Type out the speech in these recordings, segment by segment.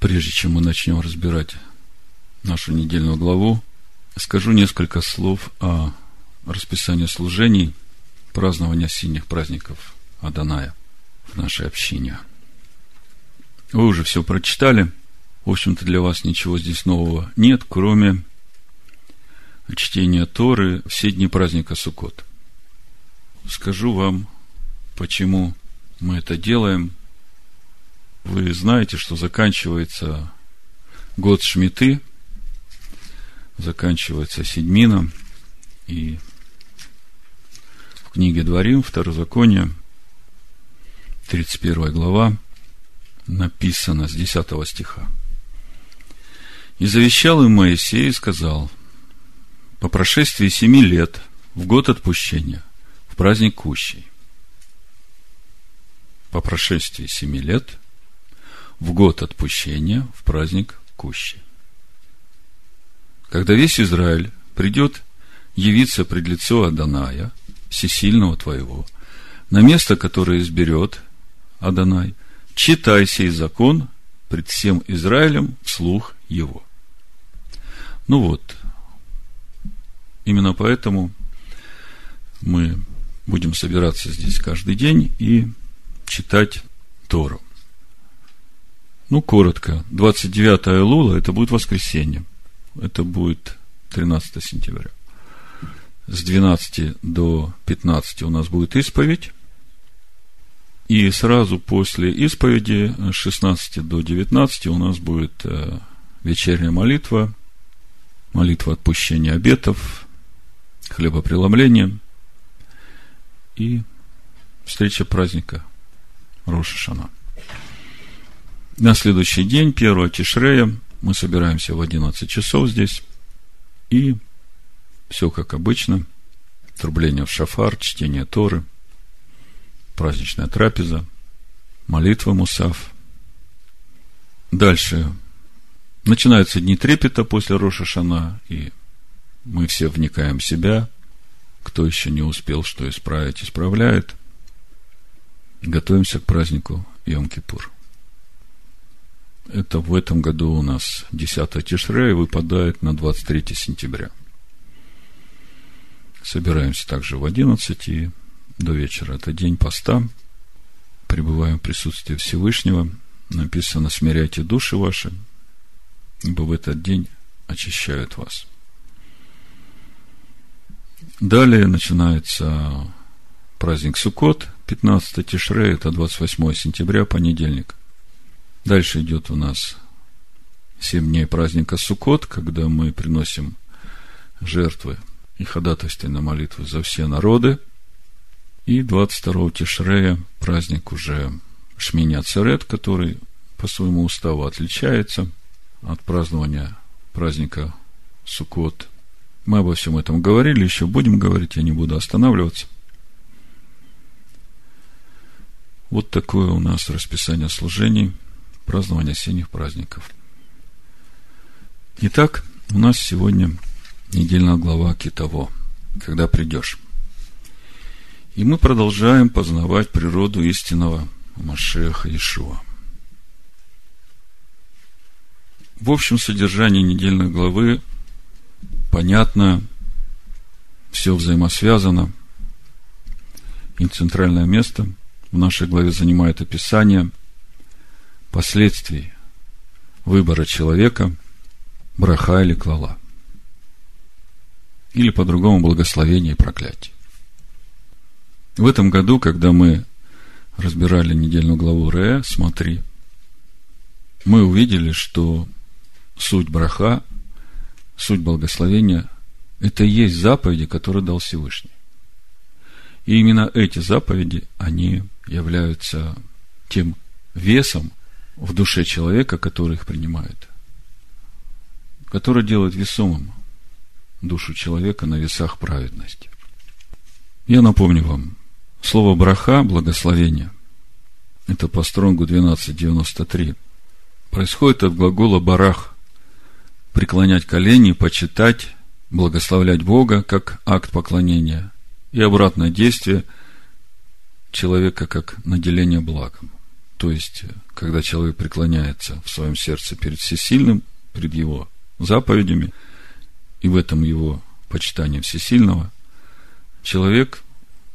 Прежде чем мы начнем разбирать нашу недельную главу, скажу несколько слов о расписании служений празднования синих праздников Аданая в нашей общине. Вы уже все прочитали. В общем-то, для вас ничего здесь нового нет, кроме чтения Торы все дни праздника Суккот. Скажу вам, почему мы это делаем. Вы знаете, что заканчивается год Шмиты, заканчивается Седьмина, и в книге Дворим, Второзаконие, 31 глава, написано с 10 стиха. «И завещал им Моисей и сказал, по прошествии семи лет, в год отпущения, в праздник Кущей, по прошествии семи лет, в год отпущения, в праздник Кущей. Когда весь Израиль придет явиться пред лицо Аданая, всесильного твоего, на место, которое изберет Адонай, читай сей закон пред всем Израилем вслух его. Ну вот, именно поэтому мы будем собираться здесь каждый день и читать Тору. Ну, коротко. 29 Лула – это будет воскресенье. Это будет 13 сентября. С 12 до 15 у нас будет исповедь. И сразу после исповеди с 16 до 19 у нас будет э, вечерняя молитва, молитва отпущения обетов, хлебопреломление и встреча праздника Роша Шана. На следующий день, 1 Тишрея, мы собираемся в 11 часов здесь. И все как обычно. Трубление в шафар, чтение Торы, праздничная трапеза, молитва Мусав. Дальше начинаются дни трепета после Роша Шана, и мы все вникаем в себя. Кто еще не успел что исправить, исправляет. Готовимся к празднику Йом-Кипур. Это в этом году у нас 10 Тишрея выпадает на 23 сентября. Собираемся также в 11 и до вечера. Это день поста. Пребываем в присутствии Всевышнего. Написано, смиряйте души ваши, ибо в этот день очищают вас. Далее начинается праздник Суккот, 15 Тишре, это 28 сентября, понедельник. Дальше идет у нас 7 дней праздника Суккот, когда мы приносим жертвы и ходатайственные молитвы за все народы. И 22 Тишрея праздник уже Шмини Ацерет, который по своему уставу отличается от празднования праздника Суккот. Мы обо всем этом говорили, еще будем говорить, я не буду останавливаться. Вот такое у нас расписание служений – празднования осенних праздников. Итак, у нас сегодня недельная глава Китово, когда придешь. И мы продолжаем познавать природу истинного Машеха Ишуа. В общем содержании недельной главы понятно, все взаимосвязано, и центральное место в нашей главе занимает описание последствий выбора человека, браха или клала. Или по-другому благословение и проклятие. В этом году, когда мы разбирали недельную главу Ре, смотри, мы увидели, что суть браха, суть благословения – это и есть заповеди, которые дал Всевышний. И именно эти заповеди, они являются тем весом, в душе человека, который их принимает, который делает весомым душу человека на весах праведности. Я напомню вам, слово браха, благословение, это по стронгу 1293, происходит от глагола барах, преклонять колени, почитать, благословлять Бога как акт поклонения и обратное действие человека как наделение благом. То есть, когда человек преклоняется в своем сердце перед всесильным, перед его заповедями, и в этом его почитание всесильного, человек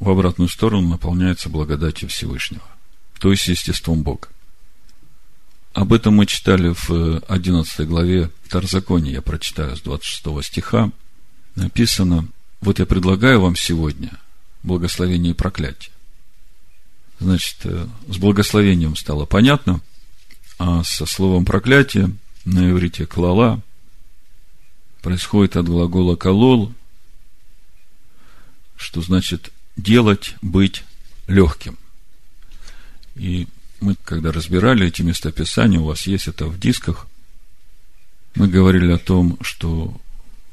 в обратную сторону наполняется благодатью Всевышнего, то есть естеством Бога. Об этом мы читали в 11 главе Второзакония, я прочитаю с 26 стиха. Написано, вот я предлагаю вам сегодня благословение и проклятие. Значит, э, с благословением стало понятно, а со словом проклятие на иврите клала происходит от глагола колол, что значит делать, быть легким. И мы, когда разбирали эти местописания, у вас есть это в дисках, мы говорили о том, что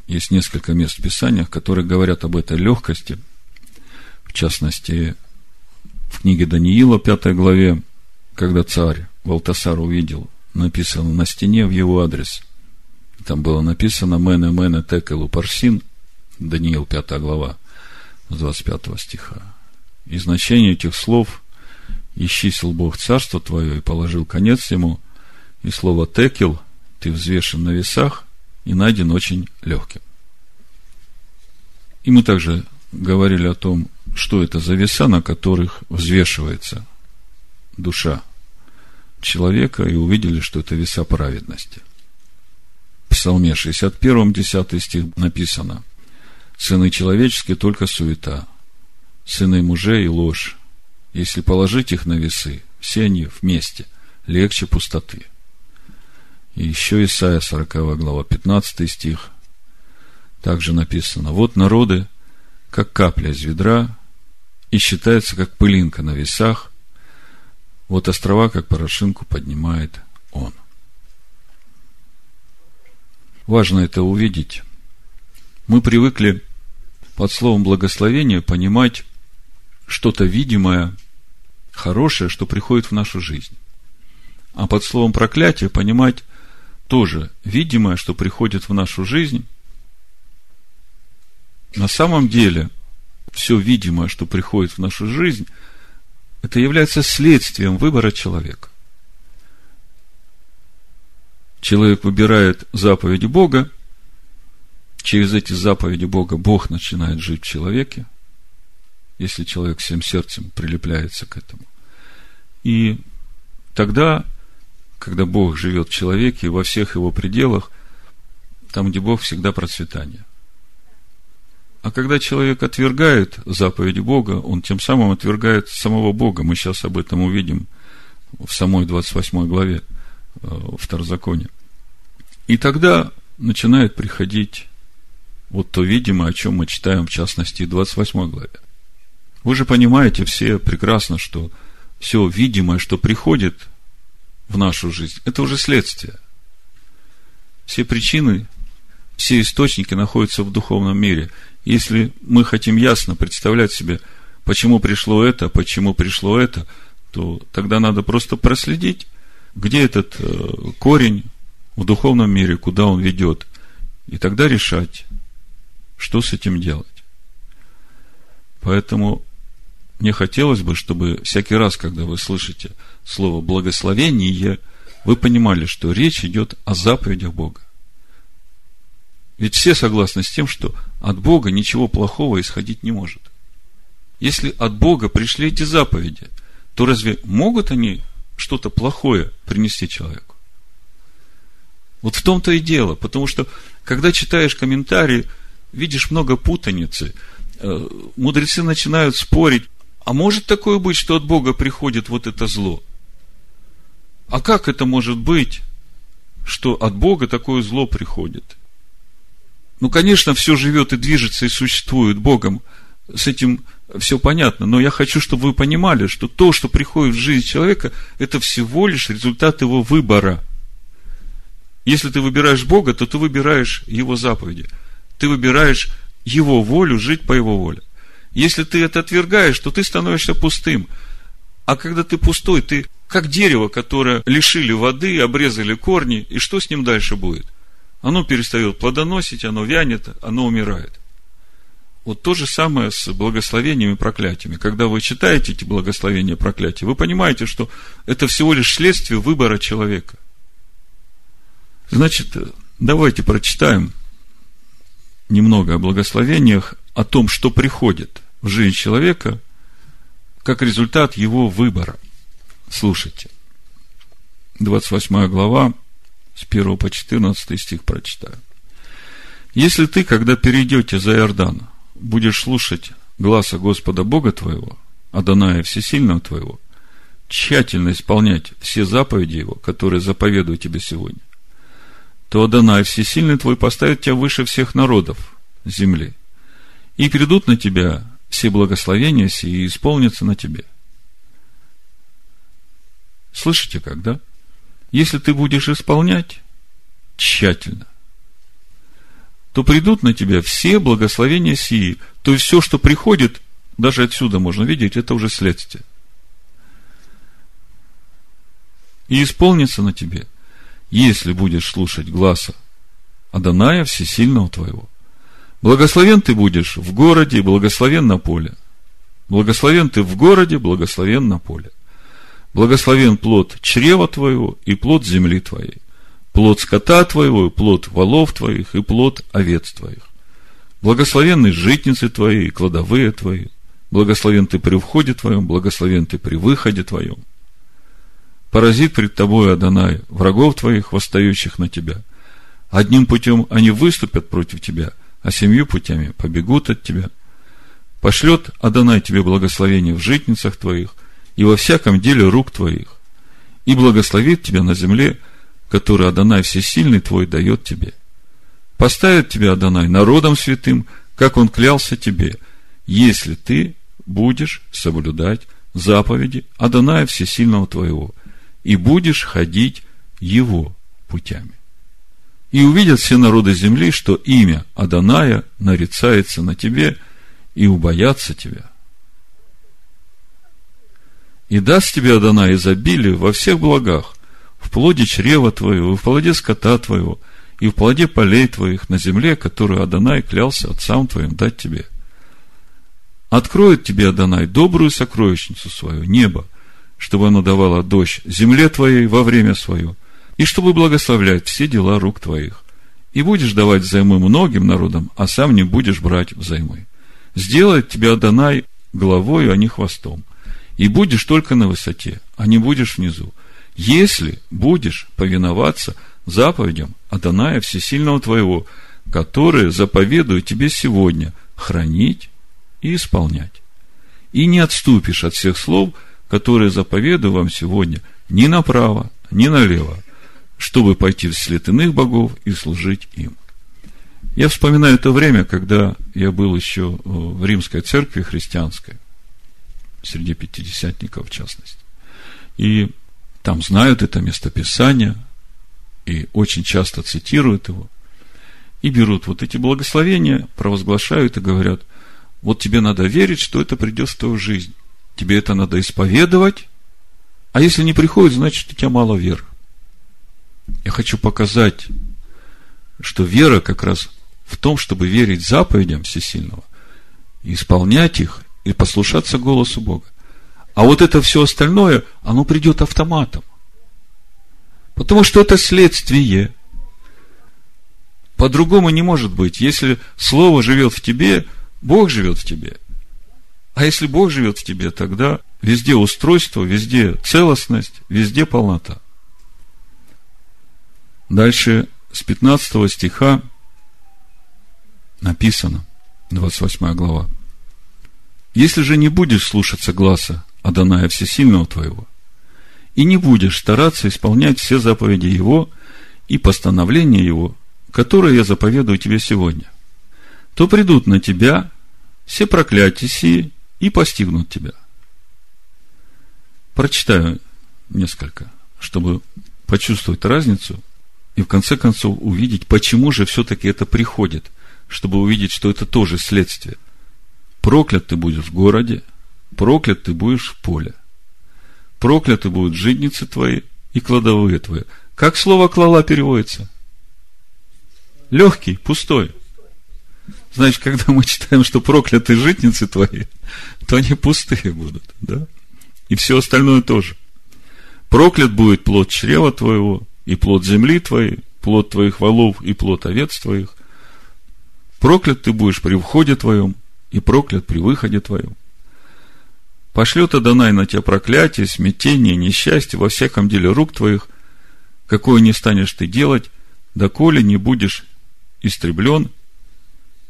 есть несколько мест в Писаниях, которые говорят об этой легкости. В частности, в книге Даниила, пятой главе, когда царь Валтасар увидел, написано на стене в его адрес. Там было написано «Мене, мене, текелу парсин», Даниил, пятая глава, с 25 стиха. И значение этих слов исчислил Бог царство твое и положил конец ему, и слово текел ты взвешен на весах и найден очень легким. И мы также говорили о том, что это за веса, на которых взвешивается душа человека, и увидели, что это веса праведности. В Псалме 61, 10 стих написано, «Сыны человеческие только суета, сыны мужей и ложь, если положить их на весы, все они вместе, легче пустоты. И еще Исайя 40 глава, 15 стих. Также написано, вот народы, как капля из ведра, и считается, как пылинка на весах, вот острова, как порошинку, поднимает он. Важно это увидеть. Мы привыкли под словом благословение понимать что-то видимое, хорошее, что приходит в нашу жизнь. А под словом проклятие понимать тоже видимое, что приходит в нашу жизнь. На самом деле, все видимое, что приходит в нашу жизнь, это является следствием выбора человека. Человек выбирает заповеди Бога, через эти заповеди Бога Бог начинает жить в человеке, если человек всем сердцем прилепляется к этому. И тогда, когда Бог живет в человеке, во всех его пределах, там, где Бог, всегда процветание. А когда человек отвергает заповеди Бога, он тем самым отвергает самого Бога. Мы сейчас об этом увидим в самой 28 главе э, Второзакония. И тогда начинает приходить вот то видимое, о чем мы читаем, в частности, в 28 главе. Вы же понимаете все прекрасно, что все видимое, что приходит в нашу жизнь, это уже следствие. Все причины, все источники находятся в духовном мире. Если мы хотим ясно представлять себе, почему пришло это, почему пришло это, то тогда надо просто проследить, где этот э, корень в духовном мире, куда он ведет, и тогда решать, что с этим делать. Поэтому мне хотелось бы, чтобы всякий раз, когда вы слышите слово благословение, вы понимали, что речь идет о заповедях Бога. Ведь все согласны с тем, что от Бога ничего плохого исходить не может. Если от Бога пришли эти заповеди, то разве могут они что-то плохое принести человеку? Вот в том-то и дело, потому что, когда читаешь комментарии, видишь много путаницы, э, мудрецы начинают спорить, а может такое быть, что от Бога приходит вот это зло? А как это может быть, что от Бога такое зло приходит? Ну, конечно, все живет и движется и существует Богом. С этим все понятно. Но я хочу, чтобы вы понимали, что то, что приходит в жизнь человека, это всего лишь результат его выбора. Если ты выбираешь Бога, то ты выбираешь Его заповеди. Ты выбираешь Его волю, жить по Его воле. Если ты это отвергаешь, то ты становишься пустым. А когда ты пустой, ты как дерево, которое лишили воды, обрезали корни, и что с ним дальше будет? Оно перестает плодоносить, оно вянет, оно умирает. Вот то же самое с благословениями и проклятиями. Когда вы читаете эти благословения и проклятия, вы понимаете, что это всего лишь следствие выбора человека. Значит, давайте прочитаем немного о благословениях, о том, что приходит в жизнь человека, как результат его выбора. Слушайте. 28 глава, с 1 по 14 стих прочитаю. Если ты, когда перейдете за Иордан, будешь слушать гласа Господа Бога твоего, Адоная Всесильного твоего, тщательно исполнять все заповеди Его, которые заповедую тебе сегодня, то Адонай Всесильный твой поставит тебя выше всех народов земли, и придут на тебя все благословения сии и исполнятся на тебе. Слышите как, да? Если ты будешь исполнять тщательно, то придут на тебя все благословения сии. То есть все, что приходит, даже отсюда можно видеть, это уже следствие. И исполнится на тебе, если будешь слушать гласа Аданая Всесильного твоего. Благословен ты будешь в городе, благословен на поле. Благословен ты в городе, благословен на поле. Благословен плод чрева твоего и плод земли твоей плод скота твоего, и плод волов твоих, и плод овец твоих. Благословенны житницы твои, и кладовые твои. Благословен ты при входе твоем, благословен ты при выходе твоем. Поразит пред тобой, Адонай, врагов твоих, восстающих на тебя. Одним путем они выступят против тебя, а семью путями побегут от тебя. Пошлет Адонай тебе благословение в житницах твоих и во всяком деле рук твоих, и благословит тебя на земле – который Адонай Всесильный твой дает тебе. Поставит тебя Адонай народом святым, как он клялся тебе, если ты будешь соблюдать заповеди Адоная Всесильного твоего и будешь ходить его путями. И увидят все народы земли, что имя Адоная нарицается на тебе и убоятся тебя. И даст тебе Адонай изобилие во всех благах – в плоде чрева твоего, в плоде скота твоего, и в плоде полей твоих на земле, которую Адонай клялся отцам твоим дать тебе. Откроет тебе Адонай добрую сокровищницу свою, небо, чтобы оно давало дождь земле твоей во время свое, и чтобы благословлять все дела рук твоих. И будешь давать взаймы многим народам, а сам не будешь брать взаймы. Сделает тебя Адонай головою, а не хвостом. И будешь только на высоте, а не будешь внизу если будешь повиноваться заповедям Адоная Всесильного твоего, которые заповедую тебе сегодня хранить и исполнять. И не отступишь от всех слов, которые заповедую вам сегодня ни направо, ни налево, чтобы пойти вслед иных богов и служить им. Я вспоминаю это время, когда я был еще в римской церкви христианской, среди пятидесятников в частности. И там знают это местописание и очень часто цитируют его, и берут вот эти благословения, провозглашают и говорят, вот тебе надо верить, что это придет в твою жизнь. Тебе это надо исповедовать, а если не приходит, значит, у тебя мало веры. Я хочу показать, что вера как раз в том, чтобы верить заповедям Всесильного, исполнять их и послушаться голосу Бога. А вот это все остальное, оно придет автоматом. Потому что это следствие. По-другому не может быть. Если Слово живет в тебе, Бог живет в тебе. А если Бог живет в тебе, тогда везде устройство, везде целостность, везде полнота. Дальше с 15 стиха написано, 28 глава. Если же не будешь слушаться гласа Адоная Всесильного твоего, и не будешь стараться исполнять все заповеди Его и постановления Его, которые я заповедую тебе сегодня, то придут на тебя все проклятия сии и постигнут тебя. Прочитаю несколько, чтобы почувствовать разницу и в конце концов увидеть, почему же все-таки это приходит, чтобы увидеть, что это тоже следствие. Проклят ты будешь в городе, проклят ты будешь в поле. Прокляты будут житницы твои и кладовые твои. Как слово клала переводится? Легкий, пустой. Значит, когда мы читаем, что прокляты житницы твои, то они пустые будут, да? И все остальное тоже. Проклят будет плод чрева твоего, и плод земли твоей, плод твоих волов, и плод овец твоих. Проклят ты будешь при входе твоем, и проклят при выходе твоем. Пошлет Адонай на тебя проклятие, смятение, несчастье во всяком деле рук твоих, какое не станешь ты делать, доколе не будешь истреблен,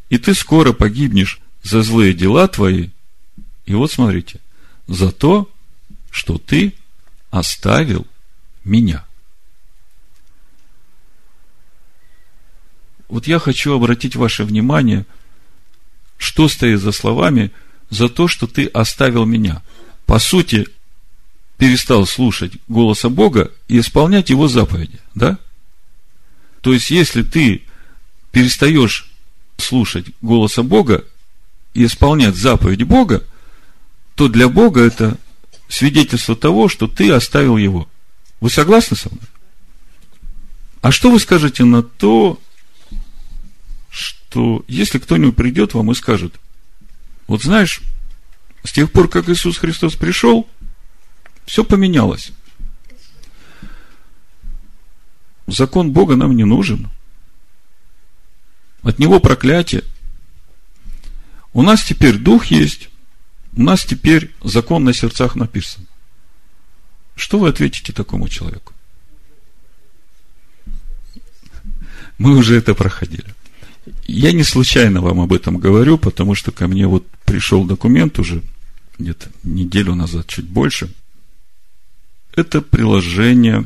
и ты скоро погибнешь за злые дела твои. И вот смотрите, за то, что ты оставил меня. Вот я хочу обратить ваше внимание, что стоит за словами за то, что ты оставил меня. По сути, перестал слушать голоса Бога и исполнять его заповеди, да? То есть, если ты перестаешь слушать голоса Бога и исполнять заповеди Бога, то для Бога это свидетельство того, что ты оставил его. Вы согласны со мной? А что вы скажете на то, что если кто-нибудь придет вам и скажет, вот знаешь, с тех пор, как Иисус Христос пришел, все поменялось. Закон Бога нам не нужен. От него проклятие. У нас теперь дух есть, у нас теперь закон на сердцах написан. Что вы ответите такому человеку? Мы уже это проходили. Я не случайно вам об этом говорю, потому что ко мне вот пришел документ уже где-то неделю назад, чуть больше. Это приложение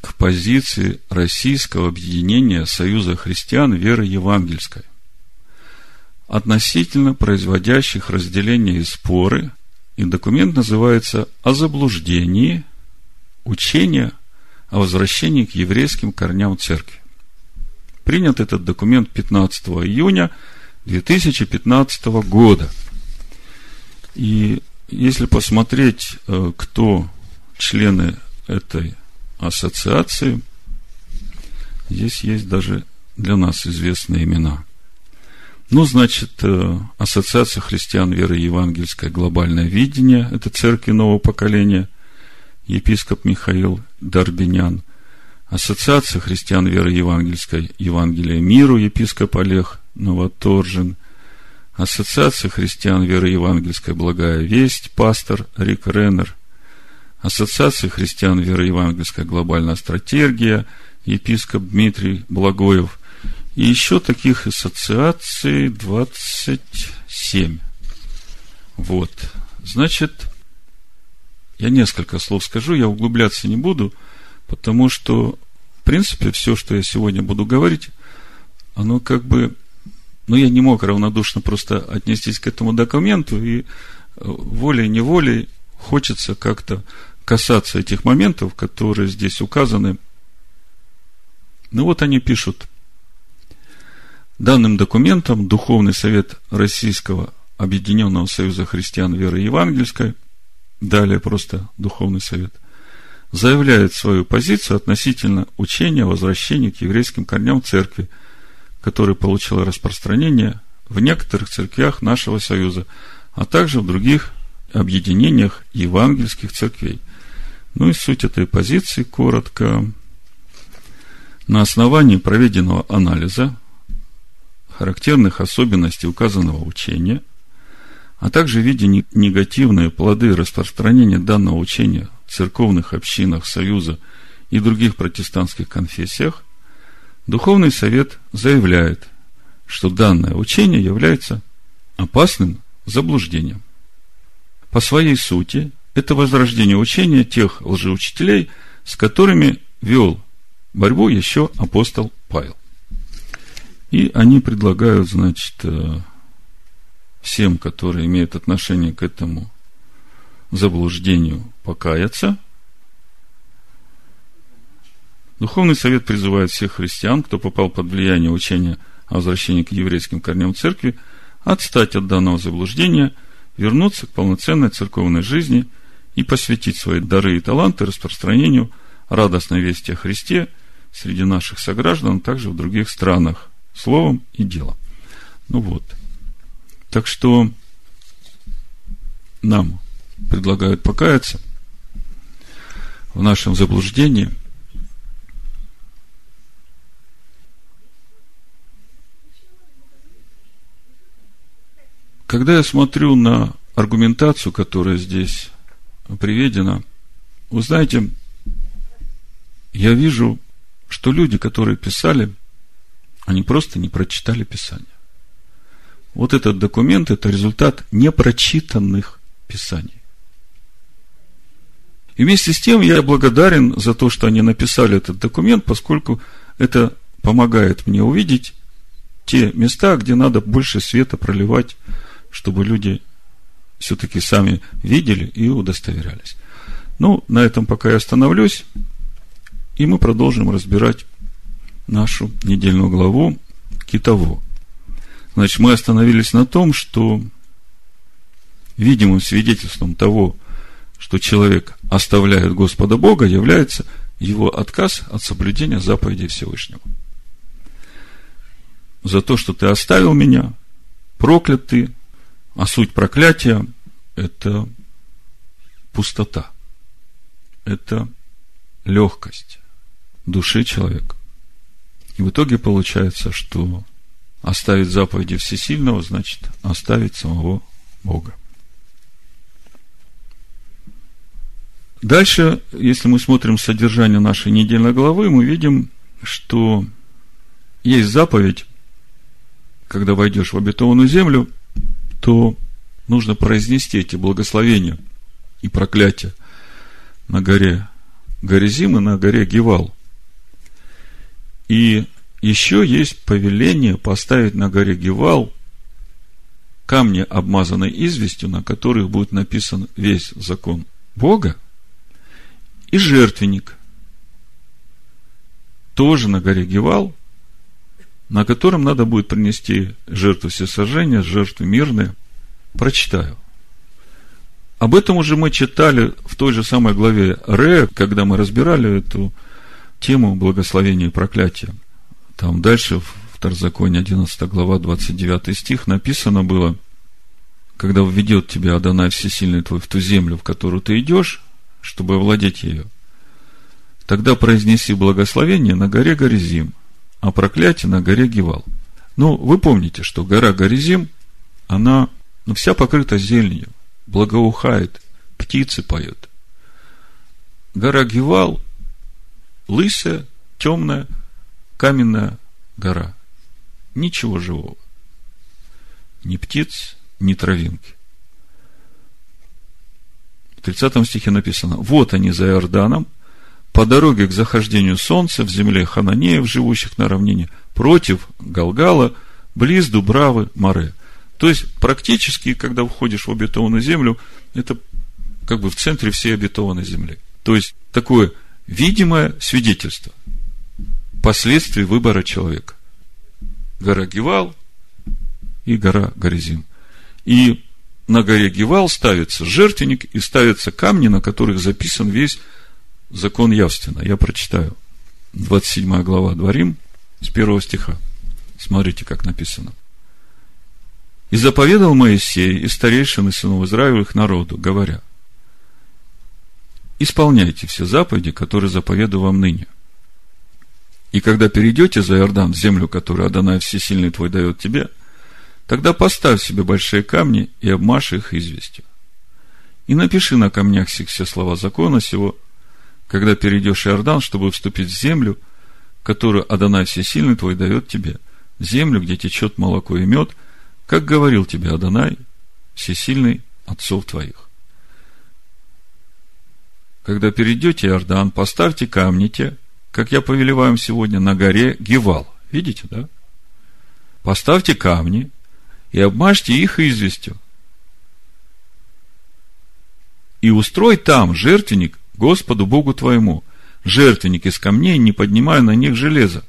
к позиции Российского объединения Союза христиан веры евангельской относительно производящих разделения и споры, и документ называется «О заблуждении учения о возвращении к еврейским корням церкви». Принят этот документ 15 июня 2015 года. И если посмотреть, э, кто члены этой ассоциации, здесь есть даже для нас известные имена. Ну, значит, э, Ассоциация христиан веры евангельское глобальное видение, это церкви нового поколения, епископ Михаил Дарбинян, Ассоциация христиан веры евангельской Евангелия миру, епископ Олег Новоторжин, Ассоциация христиан веры евангельской Благая Весть, пастор Рик Реннер, Ассоциация христиан веры евангельская Глобальная стратегия, епископ Дмитрий Благоев – и еще таких ассоциаций 27. Вот. Значит, я несколько слов скажу, я углубляться не буду, потому что, в принципе, все, что я сегодня буду говорить, оно как бы, ну, я не мог равнодушно просто отнестись к этому документу, и э, волей-неволей хочется как-то касаться этих моментов, которые здесь указаны. Ну, вот они пишут – Данным документом Духовный Совет Российского Объединенного Союза Христиан Веры Евангельской, далее просто Духовный Совет, заявляет свою позицию относительно учения о возвращении к еврейским корням церкви, которое получило распространение в некоторых церквях нашего Союза, а также в других объединениях евангельских церквей. Ну и суть этой позиции коротко. На основании проведенного анализа характерных особенностей указанного учения, а также видя негативные плоды распространения данного учения в церковных общинах Союза и других протестантских конфессиях, Духовный Совет заявляет, что данное учение является опасным заблуждением. По своей сути, это возрождение учения тех лжеучителей, с которыми вел борьбу еще апостол Павел. И они предлагают, значит, э, всем, которые имеют отношение к этому заблуждению, покаяться. Духовный совет призывает всех христиан, кто попал под влияние учения о возвращении к еврейским корням церкви, отстать от данного заблуждения, вернуться к полноценной церковной жизни и посвятить свои дары и таланты распространению радостной вести о Христе среди наших сограждан, а также в других странах – словом и делом. Ну вот. Так что нам предлагают покаяться в нашем заблуждении. Когда я смотрю на аргументацию, которая здесь приведена, вы знаете, я вижу, что люди, которые писали, они просто не прочитали Писание. Вот этот документ – это результат непрочитанных Писаний. И вместе с тем я благодарен за то, что они написали этот документ, поскольку это помогает мне увидеть те места, где надо больше света проливать, чтобы люди все-таки сами видели и удостоверялись. Ну, на этом пока я остановлюсь, и мы продолжим разбирать нашу недельную главу Китово. Значит, мы остановились на том, что видимым свидетельством того, что человек оставляет Господа Бога, является его отказ от соблюдения заповедей Всевышнего. За то, что ты оставил меня, проклят ты, а суть проклятия – это пустота, это легкость души человека. И в итоге получается, что оставить заповеди Всесильного, значит оставить самого Бога. Дальше, если мы смотрим содержание нашей недельной главы, мы видим, что есть заповедь, когда войдешь в обетованную землю, то нужно произнести эти благословения и проклятия на горе Горизим и на горе Гевал. И еще есть повеление поставить на горе Гевал камни, обмазанные известью, на которых будет написан весь закон Бога, и жертвенник, тоже на горе Гевал, на котором надо будет принести жертву всесожжения, жертвы мирные. Прочитаю. Об этом уже мы читали в той же самой главе Ре, когда мы разбирали эту тему благословения и проклятия. Там дальше, в Второзаконии 11 глава, 29 стих, написано было, когда введет тебя Адонай Всесильный твой в ту землю, в которую ты идешь, чтобы овладеть ее. Тогда произнеси благословение на горе Горизим, а проклятие на горе Гевал. Ну, вы помните, что гора Горизим, она ну, вся покрыта зеленью, благоухает, птицы поют. Гора Гевал лысая, темная, каменная гора. Ничего живого. Ни птиц, ни травинки. 30 стихе написано, вот они за Иорданом, по дороге к захождению солнца в земле Хананеев, живущих на равнине, против Галгала, близ Дубравы, Море. То есть, практически, когда входишь в обетованную землю, это как бы в центре всей обетованной земли. То есть, такое видимое свидетельство последствий выбора человека. Гора Гевал и гора Горизим. И на горе Гевал ставится жертвенник и ставятся камни, на которых записан весь закон явственно. Я прочитаю. 27 глава Дворим с первого стиха. Смотрите, как написано. «И заповедал Моисей и старейшины сынов Израилевых народу, говоря, исполняйте все заповеди, которые заповедую вам ныне. И когда перейдете за Иордан, в землю, которую Адонай Всесильный твой дает тебе – Тогда поставь себе большие камни и обмажь их известью. И напиши на камнях сих все слова закона сего, когда перейдешь Иордан, чтобы вступить в землю, которую Адонай Всесильный твой дает тебе, землю, где течет молоко и мед, как говорил тебе Адонай, Всесильный отцов твоих. Когда перейдете Иордан, поставьте камни те, как я повелеваю сегодня, на горе Гевал. Видите, да? Поставьте камни, и обмажьте их известью. И устрой там жертвенник Господу Богу твоему, жертвенник из камней, не поднимая на них железа.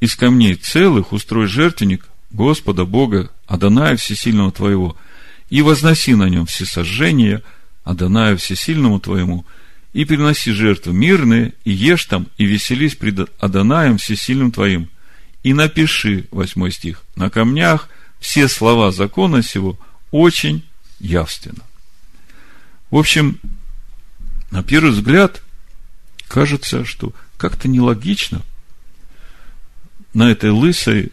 Из камней целых устрой жертвенник Господа Бога, Адоная Всесильного твоего, и возноси на нем всесожжение, Адоная Всесильному твоему, и приноси жертвы мирные, и ешь там, и веселись пред Адонаем Всесильным твоим. И напиши, восьмой стих, на камнях – все слова закона сего очень явственно. В общем, на первый взгляд, кажется, что как-то нелогично на этой лысой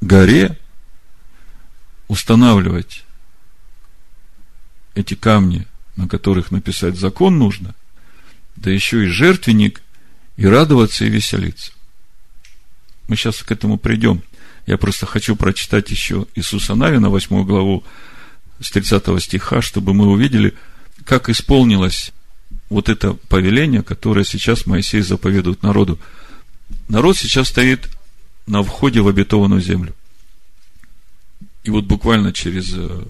горе устанавливать эти камни, на которых написать закон нужно, да еще и жертвенник, и радоваться, и веселиться. Мы сейчас к этому придем. Я просто хочу прочитать еще Иисуса Навина, 8 главу, с 30 стиха, чтобы мы увидели, как исполнилось вот это повеление, которое сейчас Моисей заповедует народу. Народ сейчас стоит на входе в обетованную землю. И вот буквально через э,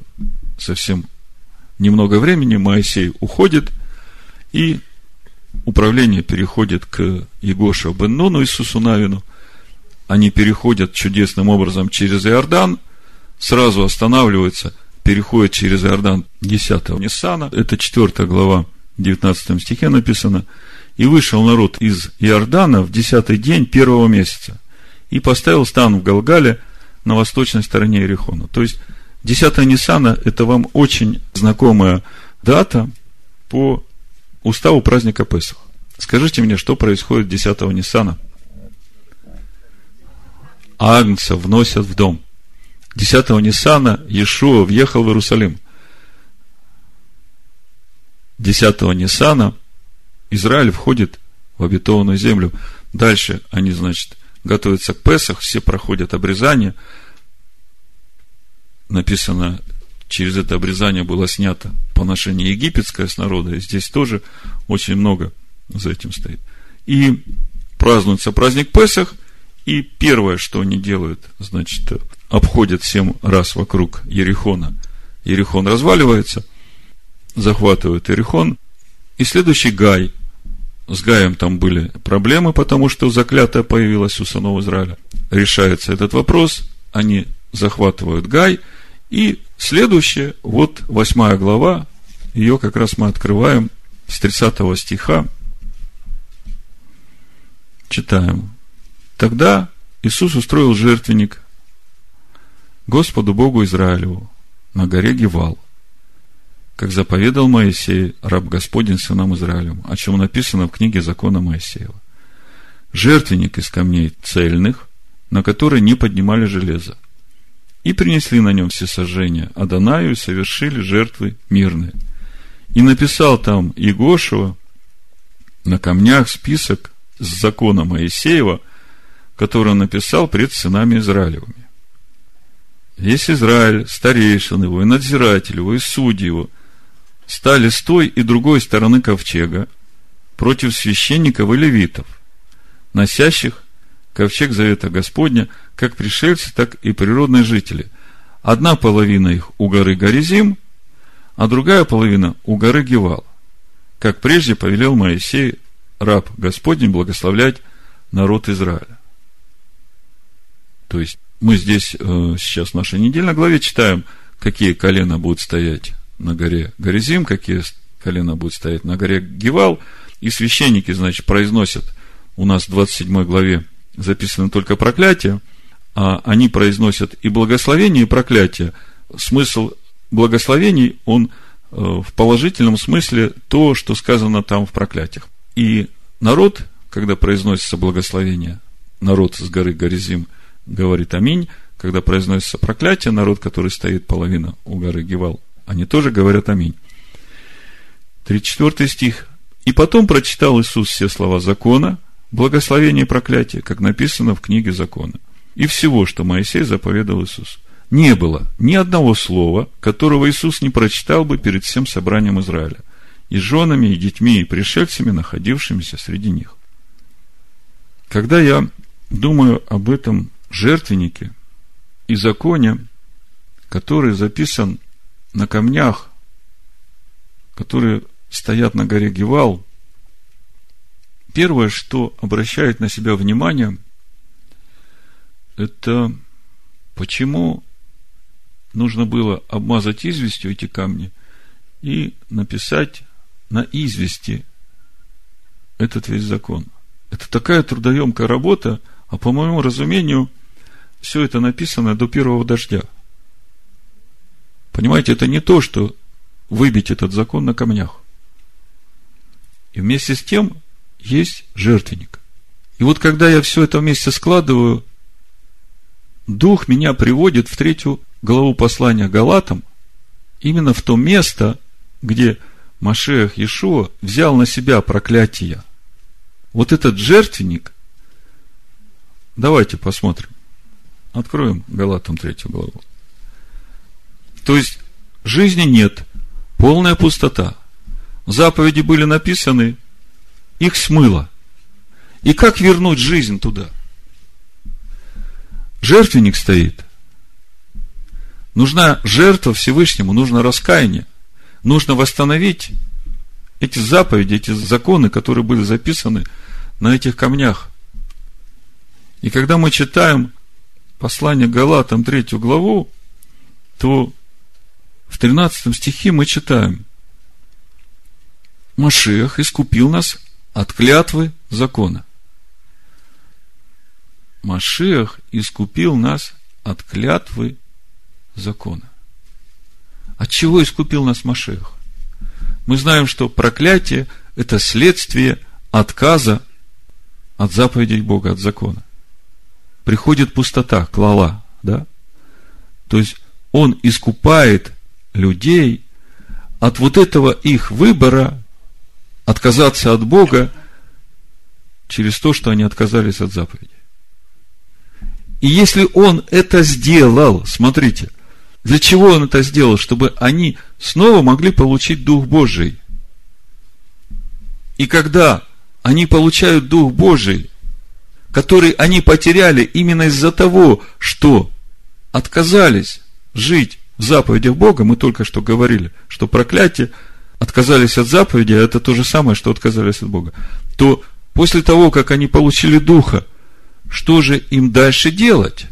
совсем немного времени Моисей уходит, и управление переходит к Егошу бен Нону Иисусу Навину. Они переходят чудесным образом через Иордан, сразу останавливаются, переходят через Иордан 10-го Ниссана, это 4 глава, 19 стихе написано, «И вышел народ из Иордана в десятый день первого месяца, и поставил стан в Галгале на восточной стороне Иерихона». То есть, 10 Ниссана – это вам очень знакомая дата по уставу праздника Песах. Скажите мне, что происходит 10 Ниссана? Агнца вносят в дом. 10 Ниссана Иешуа въехал в Иерусалим. 10 Ниссана Израиль входит в обетованную землю. Дальше они, значит, готовятся к Песах, все проходят обрезание. Написано, через это обрезание было снято поношение египетское с народа, и здесь тоже очень много за этим стоит. И празднуется праздник Песах, и первое, что они делают, значит, обходят семь раз вокруг Ерехона. Ерехон разваливается, захватывают Ерехон, и следующий Гай. С Гаем там были проблемы, потому что заклятая появилась у сынов Израиля. Решается этот вопрос, они захватывают Гай – и следующее, вот восьмая глава, ее как раз мы открываем с 30 стиха. Читаем. Тогда Иисус устроил жертвенник Господу Богу Израилеву на горе Гевал, как заповедал Моисей, раб Господень сынам Израилем, о чем написано в книге закона Моисеева. Жертвенник из камней цельных, на которые не поднимали железо и принесли на нем все сожжения Адонаю и совершили жертвы мирные. И написал там Игошева на камнях список с закона Моисеева, который он написал пред сынами Израилевыми. Весь Израиль, старейшин его, и надзиратель его, и судьи его, стали с той и другой стороны ковчега против священников и левитов, носящих ковчег завета Господня, как пришельцы, так и природные жители. Одна половина их у горы Горизим, а другая половина у горы Гевал, как прежде повелел Моисей, раб Господень, благословлять народ Израиля. То есть, мы здесь э, сейчас в нашей недельной главе читаем, какие колена будут стоять на горе Горизим, какие колена будут стоять на горе Гевал, и священники, значит, произносят у нас в 27 главе записано только проклятие, а они произносят и благословение, и проклятие. Смысл благословений, он э, в положительном смысле то, что сказано там в проклятиях. И народ, когда произносится благословение, народ с горы Горизим говорит аминь, когда произносится проклятие, народ, который стоит половина у горы Гевал, они тоже говорят аминь. 34 стих. И потом прочитал Иисус все слова закона, благословение и проклятие, как написано в книге закона. И всего, что Моисей заповедал Иисусу. Не было ни одного слова, которого Иисус не прочитал бы перед всем собранием Израиля, и женами, и детьми, и пришельцами, находившимися среди них. Когда я думаю об этом жертвеннике и законе, который записан на камнях, которые стоят на горе Гевал, Первое, что обращает на себя внимание, это почему нужно было обмазать известью эти камни и написать на извести этот весь закон. Это такая трудоемкая работа, а по моему разумению, все это написано до первого дождя. Понимаете, это не то, что выбить этот закон на камнях. И вместе с тем есть жертвенник. И вот когда я все это вместе складываю, Дух меня приводит в третью главу послания Галатам, именно в то место, где Машех Иешуа взял на себя проклятие. Вот этот жертвенник, давайте посмотрим. Откроем Галатам третью главу. То есть, жизни нет, полная пустота. Заповеди были написаны, их смыло. И как вернуть жизнь туда? Жертвенник стоит. Нужна жертва Всевышнему, нужно раскаяние. Нужно восстановить эти заповеди, эти законы, которые были записаны на этих камнях. И когда мы читаем послание Галатам, третью главу, то в 13 стихе мы читаем, Машех искупил нас от клятвы закона. Машех искупил нас от клятвы закона. От чего искупил нас Машех? Мы знаем, что проклятие – это следствие отказа от заповедей Бога, от закона. Приходит пустота, клала, да? То есть, Он искупает людей от вот этого их выбора отказаться от Бога через то, что они отказались от заповеди. И если Он это сделал, смотрите, для чего Он это сделал? Чтобы они снова могли получить Дух Божий. И когда они получают Дух Божий, который они потеряли именно из-за того, что отказались жить в заповедях Бога, мы только что говорили, что проклятие, отказались от заповеди, а это то же самое, что отказались от Бога, то после того, как они получили Духа, что же им дальше делать?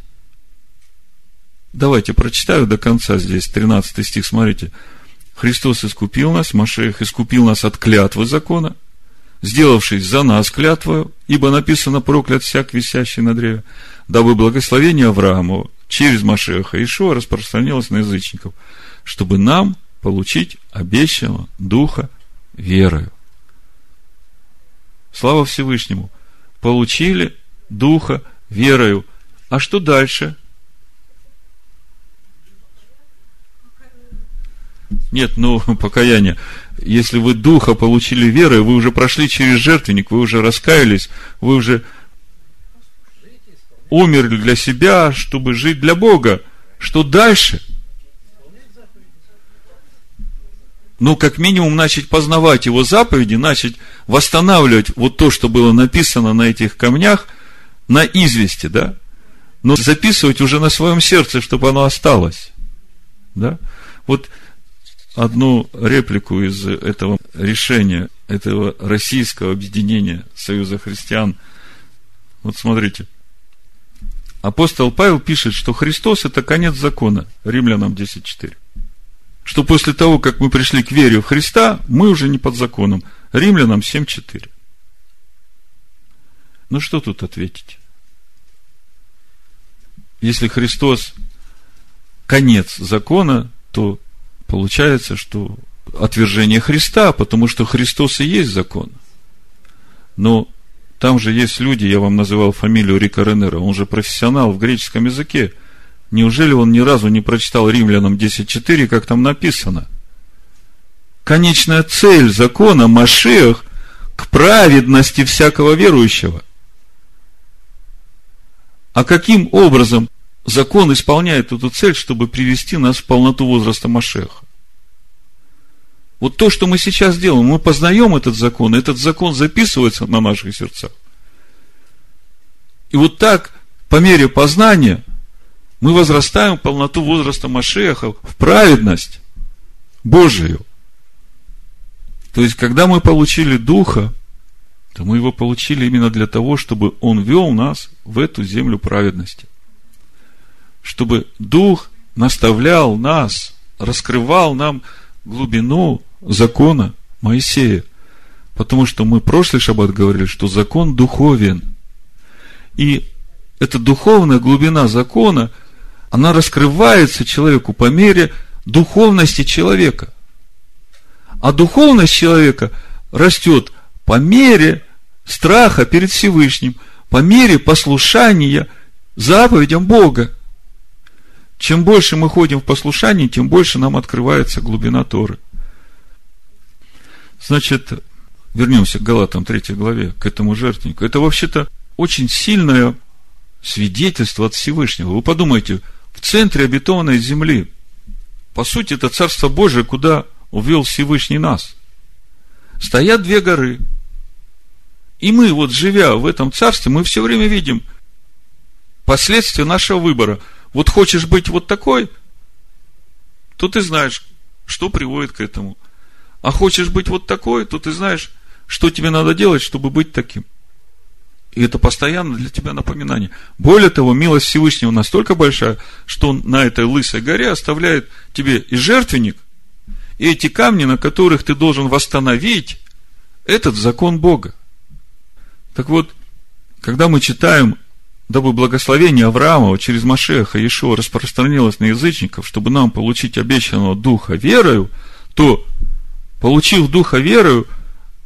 Давайте прочитаю до конца здесь, 13 стих, смотрите. Христос искупил нас, Машех искупил нас от клятвы закона, сделавшись за нас клятвою, ибо написано проклят всяк висящий на древе, дабы благословение Аврааму через Машеха Ишуа распространилось на язычников, чтобы нам получить обещанного Духа верою. Слава Всевышнему! Получили Духа верою. А что дальше? Нет, ну, покаяние. Если вы Духа получили верой, вы уже прошли через жертвенник, вы уже раскаялись, вы уже умерли для себя, чтобы жить для Бога. Что дальше? Ну, как минимум, начать познавать Его заповеди, начать восстанавливать вот то, что было написано на этих камнях, на извести, да? Но записывать уже на своем сердце, чтобы оно осталось. Да? Вот одну реплику из этого решения, этого российского объединения Союза христиан. Вот смотрите. Апостол Павел пишет, что Христос – это конец закона, Римлянам 10.4. Что после того, как мы пришли к вере в Христа, мы уже не под законом. Римлянам 7.4. Ну, что тут ответить? Если Христос – конец закона, то получается, что отвержение Христа, потому что Христос и есть закон. Но там же есть люди, я вам называл фамилию Рика Ренера, он же профессионал в греческом языке. Неужели он ни разу не прочитал Римлянам 10.4, как там написано? Конечная цель закона Машех к праведности всякого верующего. А каким образом закон исполняет эту цель, чтобы привести нас в полноту возраста Машеха? Вот то, что мы сейчас делаем, мы познаем этот закон, этот закон записывается на наших сердцах. И вот так, по мере познания, мы возрастаем полноту возраста Машеха, в праведность Божию. То есть, когда мы получили Духа, то мы его получили именно для того, чтобы он вел нас в эту землю праведности. Чтобы Дух наставлял нас, раскрывал нам глубину закона Моисея. Потому что мы прошлый шаббат говорили, что закон духовен. И эта духовная глубина закона, она раскрывается человеку по мере духовности человека. А духовность человека растет по мере страха перед Всевышним, по мере послушания заповедям Бога. Чем больше мы ходим в послушании, тем больше нам открывается глубина Торы. Значит, вернемся к Галатам 3 главе, к этому жертвеннику. Это вообще-то очень сильное свидетельство от Всевышнего. Вы подумайте, в центре обетованной земли, по сути, это Царство Божие, куда увел Всевышний нас. Стоят две горы. И мы, вот живя в этом царстве, мы все время видим последствия нашего выбора – вот хочешь быть вот такой, то ты знаешь, что приводит к этому. А хочешь быть вот такой, то ты знаешь, что тебе надо делать, чтобы быть таким. И это постоянно для тебя напоминание. Более того, милость Всевышнего настолько большая, что он на этой лысой горе оставляет тебе и жертвенник, и эти камни, на которых ты должен восстановить этот закон Бога. Так вот, когда мы читаем дабы благословение Авраамова через Машеха Иешуа распространилось на язычников, чтобы нам получить обещанного Духа верою, то, получив Духа верою,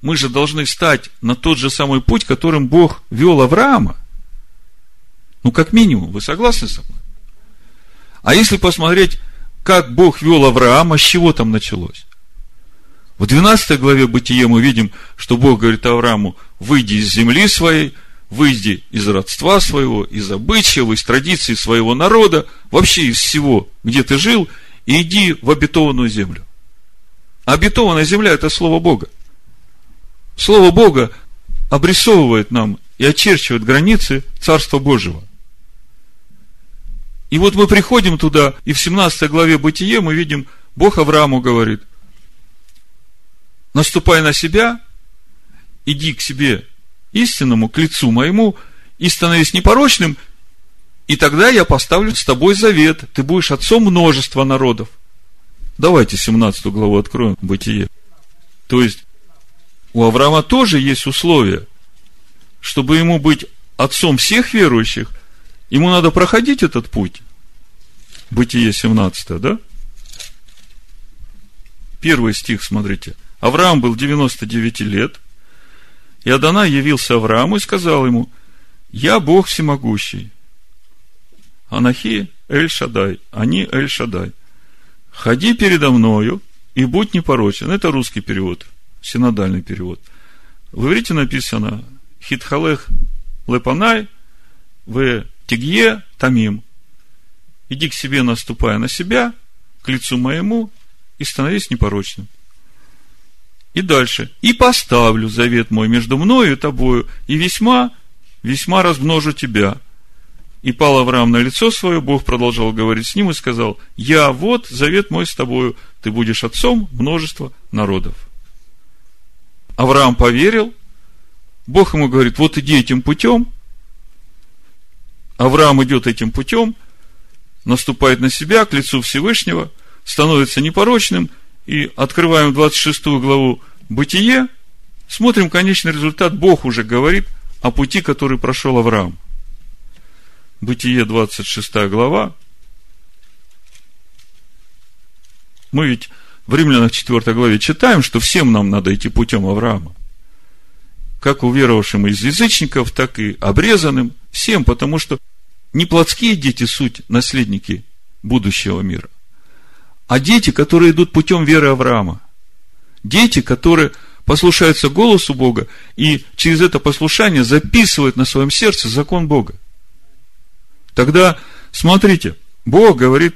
мы же должны встать на тот же самый путь, которым Бог вел Авраама. Ну, как минимум, вы согласны со мной? А если посмотреть, как Бог вел Авраама, с чего там началось? В 12 главе Бытия мы видим, что Бог говорит Аврааму, выйди из земли своей – выйди из родства своего, из обычаев, из традиций своего народа, вообще из всего, где ты жил, и иди в обетованную землю. Обетованная земля – это Слово Бога. Слово Бога обрисовывает нам и очерчивает границы Царства Божьего. И вот мы приходим туда, и в 17 главе Бытие мы видим, Бог Аврааму говорит, наступай на себя, иди к себе истинному, к лицу моему, и становись непорочным, и тогда я поставлю с тобой завет. Ты будешь отцом множества народов. Давайте 17 главу откроем, Бытие. То есть, у Авраама тоже есть условия, чтобы ему быть отцом всех верующих, ему надо проходить этот путь. Бытие 17, да? Первый стих, смотрите. Авраам был 99 лет – и Адонай явился Аврааму и сказал ему, я Бог всемогущий. Анахи Эль Шадай, они Эль Шадай. Ходи передо мною и будь непорочен. Это русский перевод, синодальный перевод. В иврите написано Хитхалех Лепанай в Тигье Тамим. Иди к себе, наступая на себя, к лицу моему, и становись непорочным. И дальше. И поставлю завет мой между мною и тобою, и весьма, весьма размножу тебя. И пал Авраам на лицо свое, Бог продолжал говорить с ним и сказал, я вот завет мой с тобою, ты будешь отцом множества народов. Авраам поверил, Бог ему говорит, вот иди этим путем. Авраам идет этим путем, наступает на себя к лицу Всевышнего, становится непорочным – и открываем 26 главу Бытие, смотрим конечный результат, Бог уже говорит о пути, который прошел Авраам. Бытие 26 глава. Мы ведь в Римлянах 4 главе читаем, что всем нам надо идти путем Авраама. Как уверовавшим из язычников, так и обрезанным. Всем, потому что не плотские дети суть наследники будущего мира а дети, которые идут путем веры Авраама. Дети, которые послушаются голосу Бога и через это послушание записывают на своем сердце закон Бога. Тогда, смотрите, Бог говорит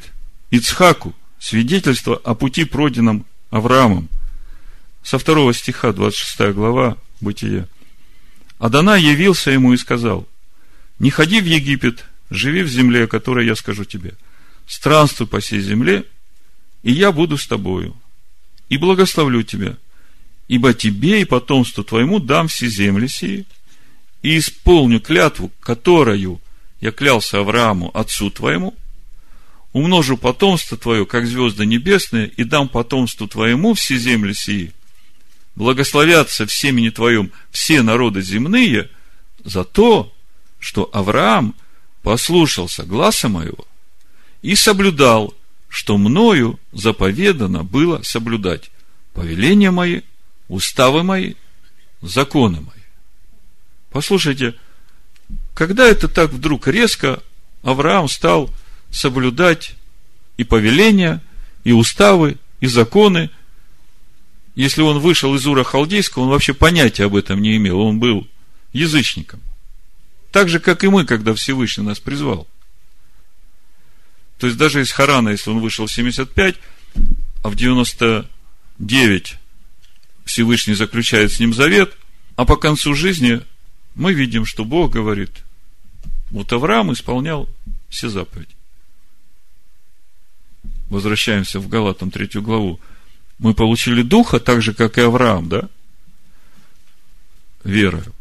Ицхаку свидетельство о пути, пройденном Авраамом. Со второго стиха, 26 глава Бытия. Адана явился ему и сказал, не ходи в Египет, живи в земле, о которой я скажу тебе. Странствуй по всей земле и я буду с тобою, и благословлю тебя, ибо тебе и потомству твоему дам все земли сии, и исполню клятву, которую я клялся Аврааму, отцу твоему, умножу потомство твое, как звезды небесные, и дам потомству твоему все земли сии. Благословятся в семени твоем все народы земные за то, что Авраам послушался гласа моего и соблюдал, что мною заповедано было соблюдать повеления мои, уставы мои, законы мои. Послушайте, когда это так вдруг резко Авраам стал соблюдать и повеления, и уставы, и законы, если он вышел из Ура Халдейского, он вообще понятия об этом не имел, он был язычником. Так же, как и мы, когда Всевышний нас призвал. То есть, даже из Харана, если он вышел в 75, а в 99 Всевышний заключает с ним завет, а по концу жизни мы видим, что Бог говорит, вот Авраам исполнял все заповеди. Возвращаемся в Галатам третью главу. Мы получили духа так же, как и Авраам, да? Верою.